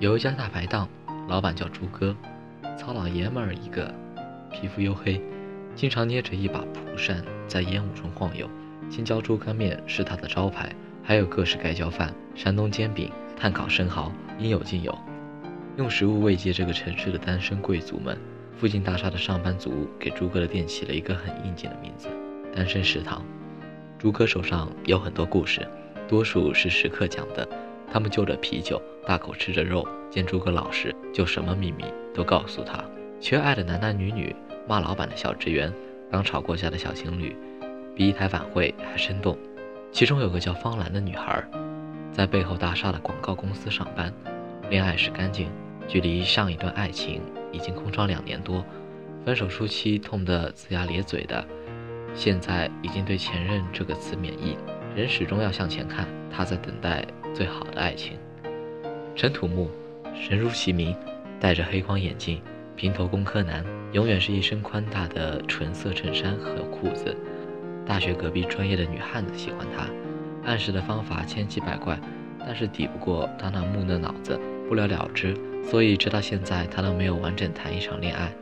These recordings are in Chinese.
有一家大排档，老板叫朱哥，糙老爷们儿一个，皮肤黝黑，经常捏着一把蒲扇在烟雾中晃悠。青椒猪肝面是他的招牌，还有各式盖浇饭、山东煎饼、炭烤生蚝，应有尽有。用食物慰藉这个城市的单身贵族们。附近大厦的上班族给朱哥的店起了一个很应景的名字——单身食堂。朱哥手上有很多故事，多数是食客讲的。他们就着啤酒，大口吃着肉，见诸葛老实，就什么秘密都告诉他。缺爱的男男女女，骂老板的小职员，刚吵过架的小情侣，比一台晚会还生动。其中有个叫方兰的女孩，在背后大厦的广告公司上班，恋爱是干净，距离上一段爱情。已经空窗两年多，分手初期痛得龇牙咧嘴的，现在已经对前任这个词免疫。人始终要向前看，他在等待最好的爱情。陈土木，神如其名，戴着黑框眼镜，平头工科男，永远是一身宽大的纯色衬衫和裤子。大学隔壁专业的女汉子喜欢他，暗示的方法千奇百怪，但是抵不过他那木讷脑子，不了了之。所以直到现在，他都没有完整谈一场恋爱。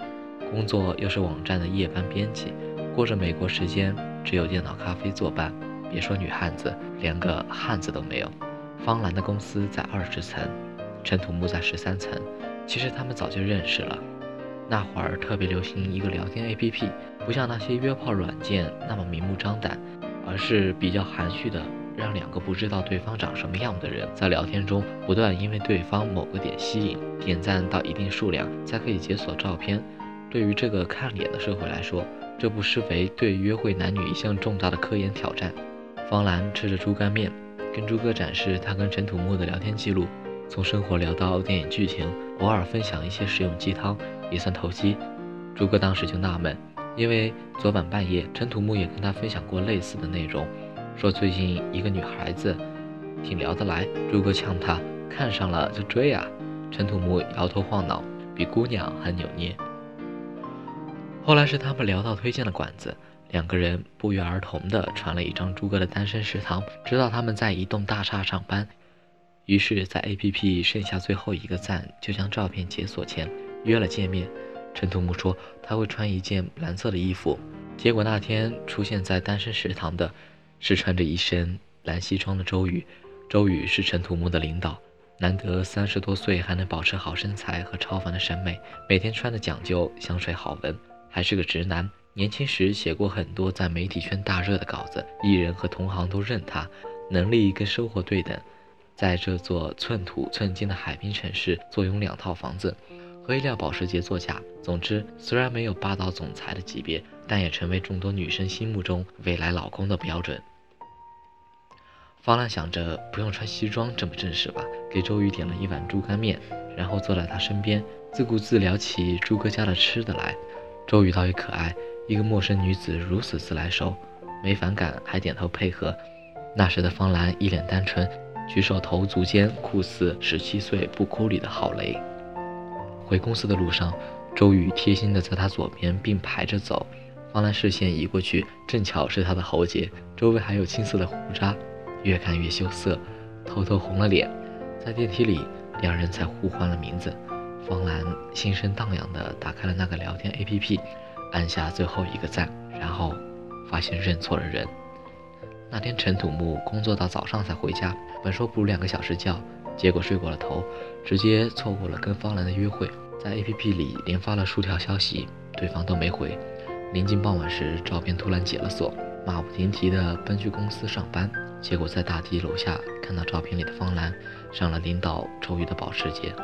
工作又是网站的夜班编辑，过着美国时间，只有电脑咖啡作伴。别说女汉子，连个汉子都没有。方兰的公司在二十层，陈土木在十三层。其实他们早就认识了。那会儿特别流行一个聊天 APP，不像那些约炮软件那么明目张胆，而是比较含蓄的。让两个不知道对方长什么样的人在聊天中不断因为对方某个点吸引，点赞到一定数量才可以解锁照片。对于这个看脸的社会来说，这不失为对约会男女一项重大的科研挑战。方兰吃着猪肝面，跟朱哥展示他跟陈土木的聊天记录，从生活聊到电影剧情，偶尔分享一些实用鸡汤，也算投机。朱哥当时就纳闷，因为昨晚半夜陈土木也跟他分享过类似的内容。说最近一个女孩子挺聊得来，朱哥呛他看上了就追啊。陈土木摇头晃脑，比姑娘还扭捏。后来是他们聊到推荐的馆子，两个人不约而同地传了一张朱哥的单身食堂，知道他们在一栋大厦上班。于是，在 APP 剩下最后一个赞就将照片解锁前约了见面。陈土木说他会穿一件蓝色的衣服，结果那天出现在单身食堂的。是穿着一身蓝西装的周宇，周宇是陈土木的领导，难得三十多岁还能保持好身材和超凡的审美，每天穿的讲究，香水好闻，还是个直男。年轻时写过很多在媒体圈大热的稿子，艺人和同行都认他，能力跟生活对等，在这座寸土寸金的海滨城市坐拥两套房子和一辆保时捷座驾。总之，虽然没有霸道总裁的级别，但也成为众多女生心目中未来老公的标准。方兰想着不用穿西装这么正式吧，给周瑜点了一碗猪肝面，然后坐在他身边，自顾自聊起朱哥家的吃的来。周瑜倒也可爱，一个陌生女子如此自来熟，没反感，还点头配合。那时的方兰一脸单纯，举手投足间酷似十七岁不哭里的郝雷。回公司的路上，周瑜贴心的在他左边并排着走，方兰视线移过去，正巧是他的喉结，周围还有青色的胡渣。越看越羞涩，偷偷红了脸。在电梯里，两人才互换了名字。方兰心生荡漾地打开了那个聊天 APP，按下最后一个赞，然后发现认错了人。那天陈土木工作到早上才回家，本说补两个小时觉，结果睡过了头，直接错过了跟方兰的约会。在 APP 里连发了数条消息，对方都没回。临近傍晚时，照片突然解了锁，马不停蹄地奔去公司上班。结果在大堤楼下看到照片里的方兰上了领导周瑜的保时捷。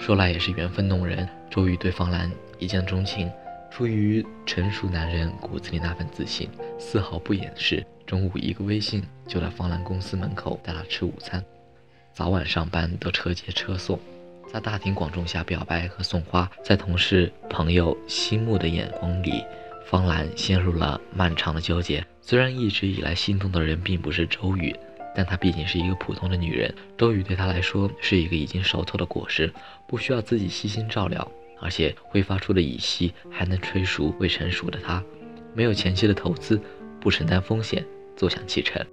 说来也是缘分弄人，周瑜对方兰一见钟情，出于成熟男人骨子里那份自信，丝毫不掩饰。中午一个微信就在方兰公司门口带她吃午餐，早晚上班都车接车送，在大庭广众下表白和送花，在同事朋友心目的眼光里。方兰陷入了漫长的纠结。虽然一直以来心动的人并不是周宇，但她毕竟是一个普通的女人。周瑜对她来说是一个已经熟透的果实，不需要自己悉心照料，而且挥发出的乙烯还能催熟未成熟的她。没有前期的投资，不承担风险，坐享其成。